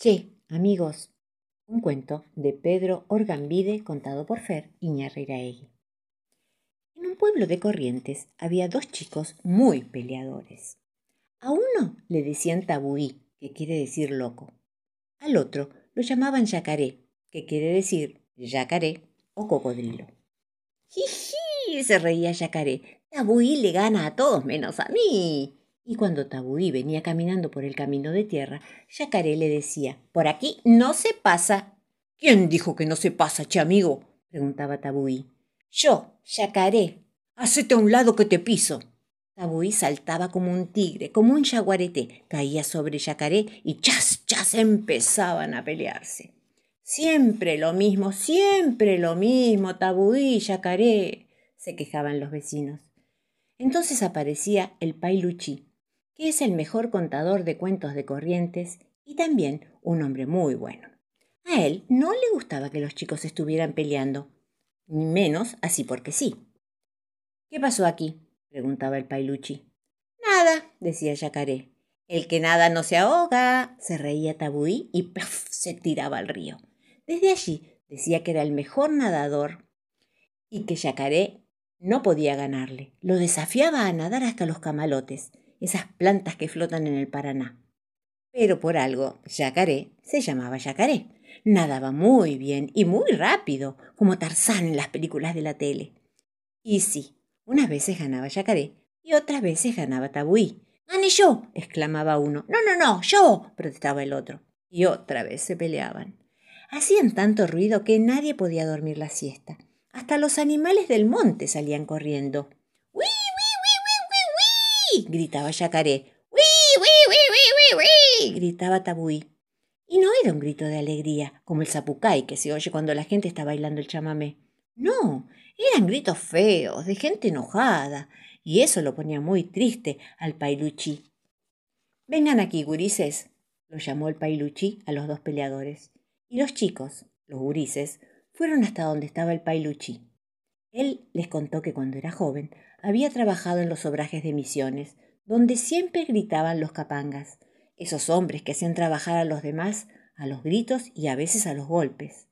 Che, amigos, un cuento de Pedro Orgambide contado por Fer Iñarreiraegui. En un pueblo de Corrientes había dos chicos muy peleadores. A uno le decían tabuí, que quiere decir loco. Al otro lo llamaban yacaré, que quiere decir yacaré o cocodrilo. ¡Jiji! se reía yacaré. Tabuí le gana a todos menos a mí. Y cuando Tabuí venía caminando por el camino de tierra, Yacaré le decía, Por aquí no se pasa. ¿Quién dijo que no se pasa, che amigo? preguntaba Tabuí. Yo, Yacaré. Hacete a un lado que te piso. Tabuí saltaba como un tigre, como un jaguarete, caía sobre Yacaré y chas, chas empezaban a pelearse. Siempre lo mismo, siempre lo mismo, Tabuí, Yacaré, se quejaban los vecinos. Entonces aparecía el Pailuchí, que es el mejor contador de cuentos de corrientes y también un hombre muy bueno. A él no le gustaba que los chicos estuvieran peleando, ni menos así porque sí. ¿Qué pasó aquí? preguntaba el Pailuchi. Nada, decía Yacaré. El que nada no se ahoga, se reía Tabuí y ¡plaf! se tiraba al río. Desde allí decía que era el mejor nadador y que Yacaré no podía ganarle. Lo desafiaba a nadar hasta los camalotes esas plantas que flotan en el Paraná. Pero por algo, Yacaré se llamaba Yacaré. Nadaba muy bien y muy rápido, como Tarzán en las películas de la tele. Y sí, unas veces ganaba Yacaré y otras veces ganaba Tabuí. ¡Gane yo! exclamaba uno. No, no, no, yo, protestaba el otro. Y otra vez se peleaban. Hacían tanto ruido que nadie podía dormir la siesta. Hasta los animales del monte salían corriendo gritaba Yacaré. ¡Uy, uy, uy, uy, uy, gritaba Tabuí. Y no era un grito de alegría, como el zapucay que se oye cuando la gente está bailando el chamamé. No, eran gritos feos, de gente enojada, y eso lo ponía muy triste al Pailuchí. Vengan aquí, gurises, lo llamó el Pailuchí a los dos peleadores. Y los chicos, los gurises, fueron hasta donde estaba el Pailuchí. Él les contó que cuando era joven había trabajado en los obrajes de misiones, donde siempre gritaban los capangas, esos hombres que hacían trabajar a los demás a los gritos y a veces a los golpes.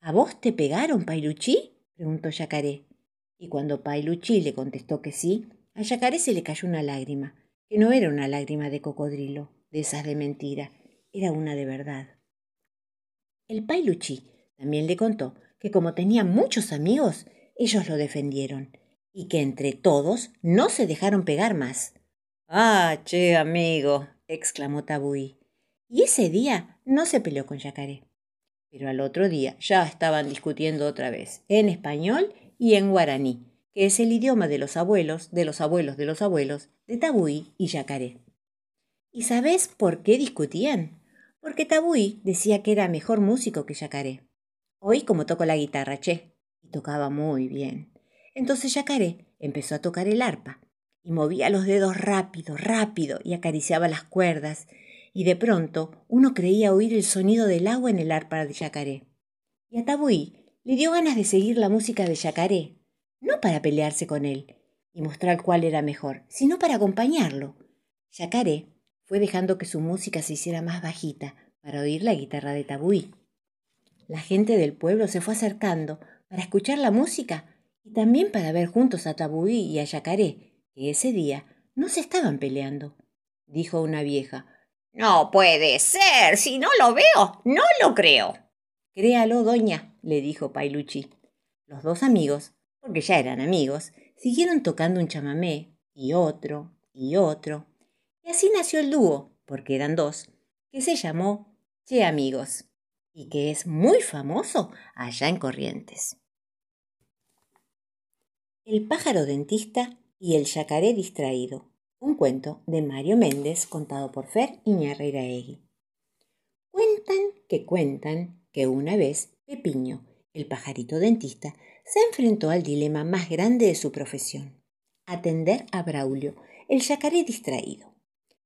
¿A vos te pegaron, Pailuchí? preguntó Yacaré. Y cuando Pailuchí le contestó que sí, a Yacaré se le cayó una lágrima, que no era una lágrima de cocodrilo, de esas de mentira, era una de verdad. El Pailuchí también le contó que como tenía muchos amigos, ellos lo defendieron y que entre todos no se dejaron pegar más. Ah, che, amigo, exclamó Tabuí. Y ese día no se peleó con Yacaré. Pero al otro día ya estaban discutiendo otra vez, en español y en guaraní, que es el idioma de los abuelos, de los abuelos de los abuelos, de Tabuí y Yacaré. ¿Y sabes por qué discutían? Porque Tabuí decía que era mejor músico que Yacaré. Hoy como toco la guitarra, che, y tocaba muy bien. Entonces Yacaré empezó a tocar el arpa y movía los dedos rápido, rápido y acariciaba las cuerdas, y de pronto uno creía oír el sonido del agua en el arpa de Yacaré. Y a Tabuí le dio ganas de seguir la música de Yacaré, no para pelearse con él y mostrar cuál era mejor, sino para acompañarlo. Yacaré fue dejando que su música se hiciera más bajita para oír la guitarra de Tabuí. La gente del pueblo se fue acercando para escuchar la música y también para ver juntos a Tabuí y a Yacaré, que ese día no se estaban peleando. Dijo una vieja. No puede ser. Si no lo veo, no lo creo. Créalo, doña, le dijo Pailuchi. Los dos amigos, porque ya eran amigos, siguieron tocando un chamamé, y otro, y otro. Y así nació el dúo, porque eran dos, que se llamó Che Amigos, y que es muy famoso allá en Corrientes. El pájaro dentista y el yacaré distraído. Un cuento de Mario Méndez contado por Fer Iñarreiraegui. Cuentan que cuentan que una vez Pepiño, el pajarito dentista, se enfrentó al dilema más grande de su profesión, atender a Braulio, el yacaré distraído.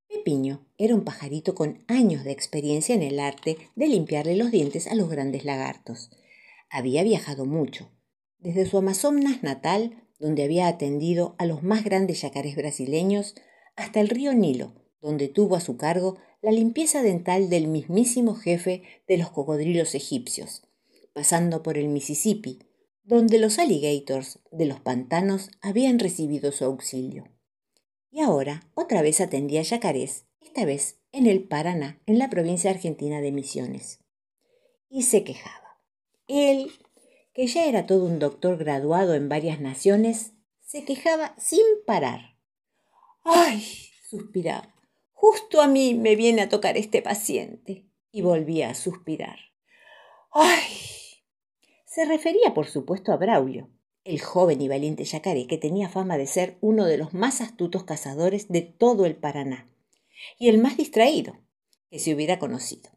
Pepiño era un pajarito con años de experiencia en el arte de limpiarle los dientes a los grandes lagartos. Había viajado mucho, desde su Amazonas natal donde había atendido a los más grandes yacarés brasileños, hasta el río Nilo, donde tuvo a su cargo la limpieza dental del mismísimo jefe de los cocodrilos egipcios, pasando por el Mississippi, donde los alligators de los pantanos habían recibido su auxilio. Y ahora otra vez atendía yacarés, esta vez en el Paraná, en la provincia argentina de Misiones. Y se quejaba. Él, que ya era todo un doctor graduado en varias naciones, se quejaba sin parar. ¡Ay! suspiraba. Justo a mí me viene a tocar este paciente. Y volvía a suspirar. ¡Ay! Se refería, por supuesto, a Braulio, el joven y valiente yacaré que tenía fama de ser uno de los más astutos cazadores de todo el Paraná y el más distraído que se hubiera conocido.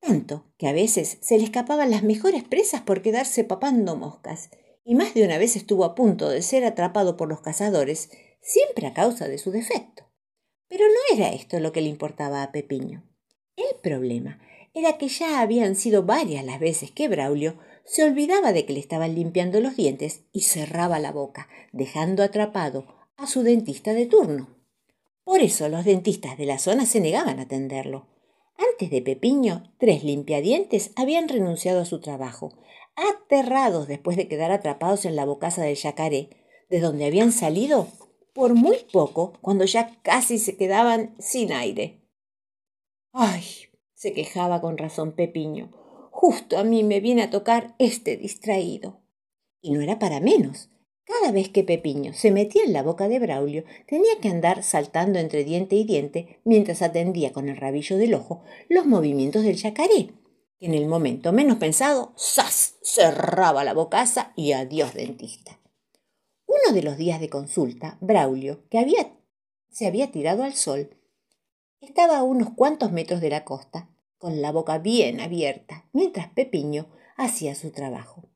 Tanto que a veces se le escapaban las mejores presas por quedarse papando moscas, y más de una vez estuvo a punto de ser atrapado por los cazadores, siempre a causa de su defecto. Pero no era esto lo que le importaba a Pepiño. El problema era que ya habían sido varias las veces que Braulio se olvidaba de que le estaban limpiando los dientes y cerraba la boca, dejando atrapado a su dentista de turno. Por eso los dentistas de la zona se negaban a atenderlo. Antes de Pepiño, tres limpiadientes habían renunciado a su trabajo, aterrados después de quedar atrapados en la bocaza del yacaré, de donde habían salido por muy poco, cuando ya casi se quedaban sin aire. Ay, se quejaba con razón Pepiño, Justo a mí me viene a tocar este distraído. Y no era para menos. Cada vez que Pepiño se metía en la boca de Braulio, tenía que andar saltando entre diente y diente mientras atendía con el rabillo del ojo los movimientos del yacaré, que en el momento menos pensado, ¡zas! cerraba la bocaza y adiós dentista. Uno de los días de consulta, Braulio, que había, se había tirado al sol, estaba a unos cuantos metros de la costa con la boca bien abierta, mientras Pepiño hacía su trabajo.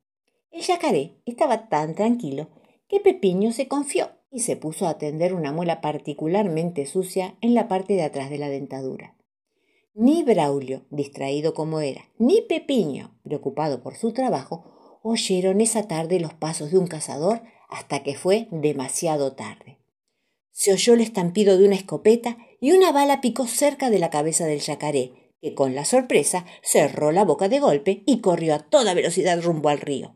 El yacaré estaba tan tranquilo que Pepiño se confió y se puso a atender una muela particularmente sucia en la parte de atrás de la dentadura. Ni Braulio, distraído como era, ni Pepiño, preocupado por su trabajo, oyeron esa tarde los pasos de un cazador hasta que fue demasiado tarde. Se oyó el estampido de una escopeta y una bala picó cerca de la cabeza del yacaré, que con la sorpresa cerró la boca de golpe y corrió a toda velocidad rumbo al río.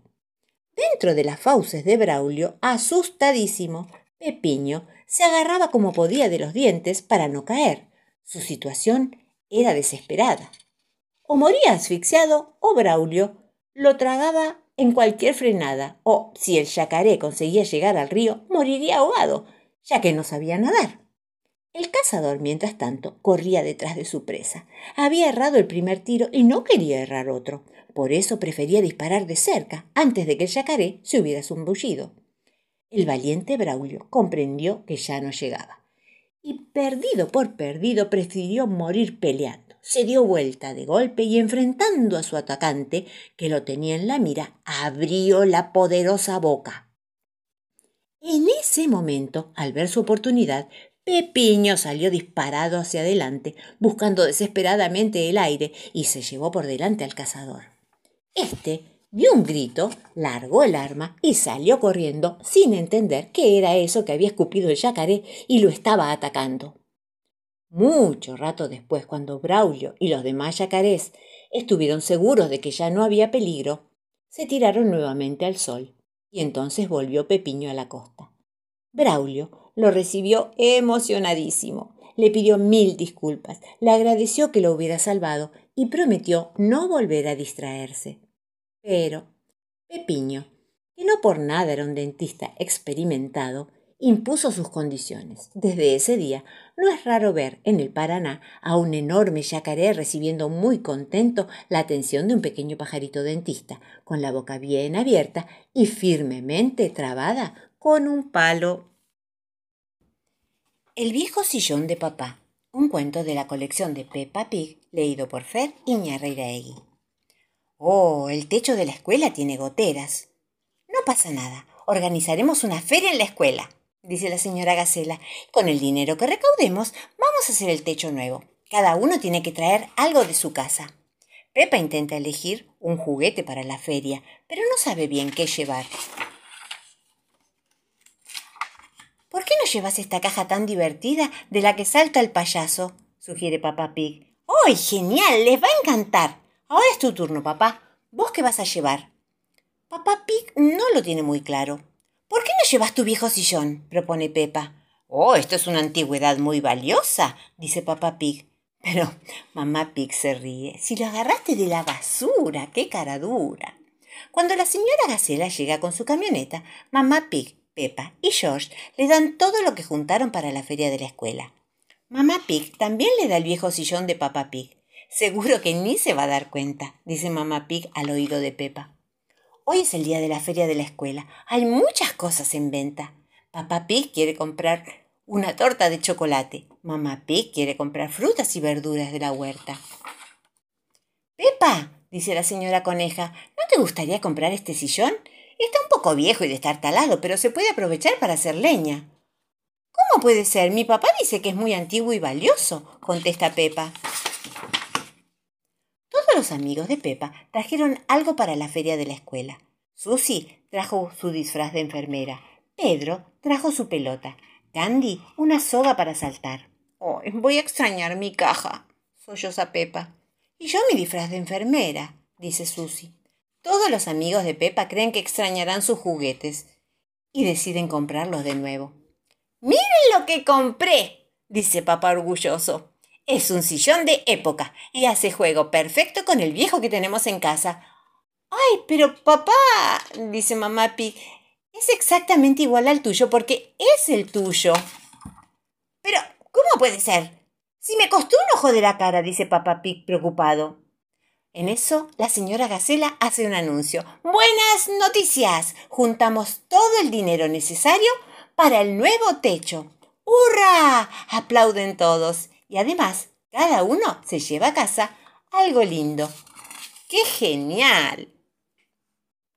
Dentro de las fauces de Braulio, asustadísimo, Pepiño se agarraba como podía de los dientes para no caer. Su situación era desesperada. O moría asfixiado o Braulio lo tragaba en cualquier frenada, o si el yacaré conseguía llegar al río, moriría ahogado, ya que no sabía nadar. El cazador, mientras tanto, corría detrás de su presa. Había errado el primer tiro y no quería errar otro. Por eso prefería disparar de cerca, antes de que el yacaré se hubiera zumbullido. El valiente Braulio comprendió que ya no llegaba. Y perdido por perdido, prefirió morir peleando. Se dio vuelta de golpe y enfrentando a su atacante, que lo tenía en la mira, abrió la poderosa boca. En ese momento, al ver su oportunidad, Pepiño salió disparado hacia adelante, buscando desesperadamente el aire, y se llevó por delante al cazador. Este dio un grito, largó el arma y salió corriendo, sin entender qué era eso que había escupido el yacaré y lo estaba atacando. Mucho rato después, cuando Braulio y los demás yacarés estuvieron seguros de que ya no había peligro, se tiraron nuevamente al sol, y entonces volvió Pepiño a la costa. Braulio lo recibió emocionadísimo. Le pidió mil disculpas, le agradeció que lo hubiera salvado y prometió no volver a distraerse. Pero Pepiño, que no por nada era un dentista experimentado, impuso sus condiciones. Desde ese día no es raro ver en el Paraná a un enorme yacaré recibiendo muy contento la atención de un pequeño pajarito dentista, con la boca bien abierta y firmemente trabada con un palo el viejo sillón de papá. Un cuento de la colección de Peppa Pig, leído por Fer Iñarreiraegui. Oh, el techo de la escuela tiene goteras. No pasa nada. Organizaremos una feria en la escuela, dice la señora Gacela. Con el dinero que recaudemos, vamos a hacer el techo nuevo. Cada uno tiene que traer algo de su casa. Pepa intenta elegir un juguete para la feria, pero no sabe bien qué llevar. ¿Por qué no llevas esta caja tan divertida de la que salta el payaso? sugiere Papá Pig. ¡Uy, genial! Les va a encantar. Ahora es tu turno, papá. ¿Vos qué vas a llevar? Papá Pig no lo tiene muy claro. ¿Por qué no llevas tu viejo sillón? propone Pepa. Oh, esto es una antigüedad muy valiosa, dice papá Pig. Pero mamá Pig se ríe. Si lo agarraste de la basura, qué cara dura. Cuando la señora Gacela llega con su camioneta, mamá Pig, Pepa y George le dan todo lo que juntaron para la feria de la escuela. Mamá Pig también le da el viejo sillón de papá Pig. Seguro que ni se va a dar cuenta, dice mamá Pig al oído de Pepa. Hoy es el día de la feria de la escuela. Hay muchas cosas en venta. Papá Pig quiere comprar una torta de chocolate. Mamá Pig quiere comprar frutas y verduras de la huerta. Pepa, dice la señora coneja, ¿no te gustaría comprar este sillón? Está un poco viejo y de estar talado, pero se puede aprovechar para hacer leña. ¿Cómo puede ser? Mi papá dice que es muy antiguo y valioso, contesta Pepa. Los amigos de Pepa trajeron algo para la feria de la escuela. Susie trajo su disfraz de enfermera. Pedro trajo su pelota. Candy una soga para saltar. Oh, voy a extrañar mi caja, solloza Pepa. Y yo mi disfraz de enfermera, dice Susie. Todos los amigos de Pepa creen que extrañarán sus juguetes y deciden comprarlos de nuevo. Miren lo que compré, dice papá orgulloso. Es un sillón de época y hace juego perfecto con el viejo que tenemos en casa. Ay, pero papá, dice mamá Pi, es exactamente igual al tuyo porque es el tuyo. Pero, ¿cómo puede ser? Si me costó un ojo de la cara, dice papá Pig preocupado. En eso, la señora Gacela hace un anuncio. Buenas noticias. Juntamos todo el dinero necesario para el nuevo techo. ¡Hurra! aplauden todos. Y además, cada uno se lleva a casa algo lindo. ¡Qué genial!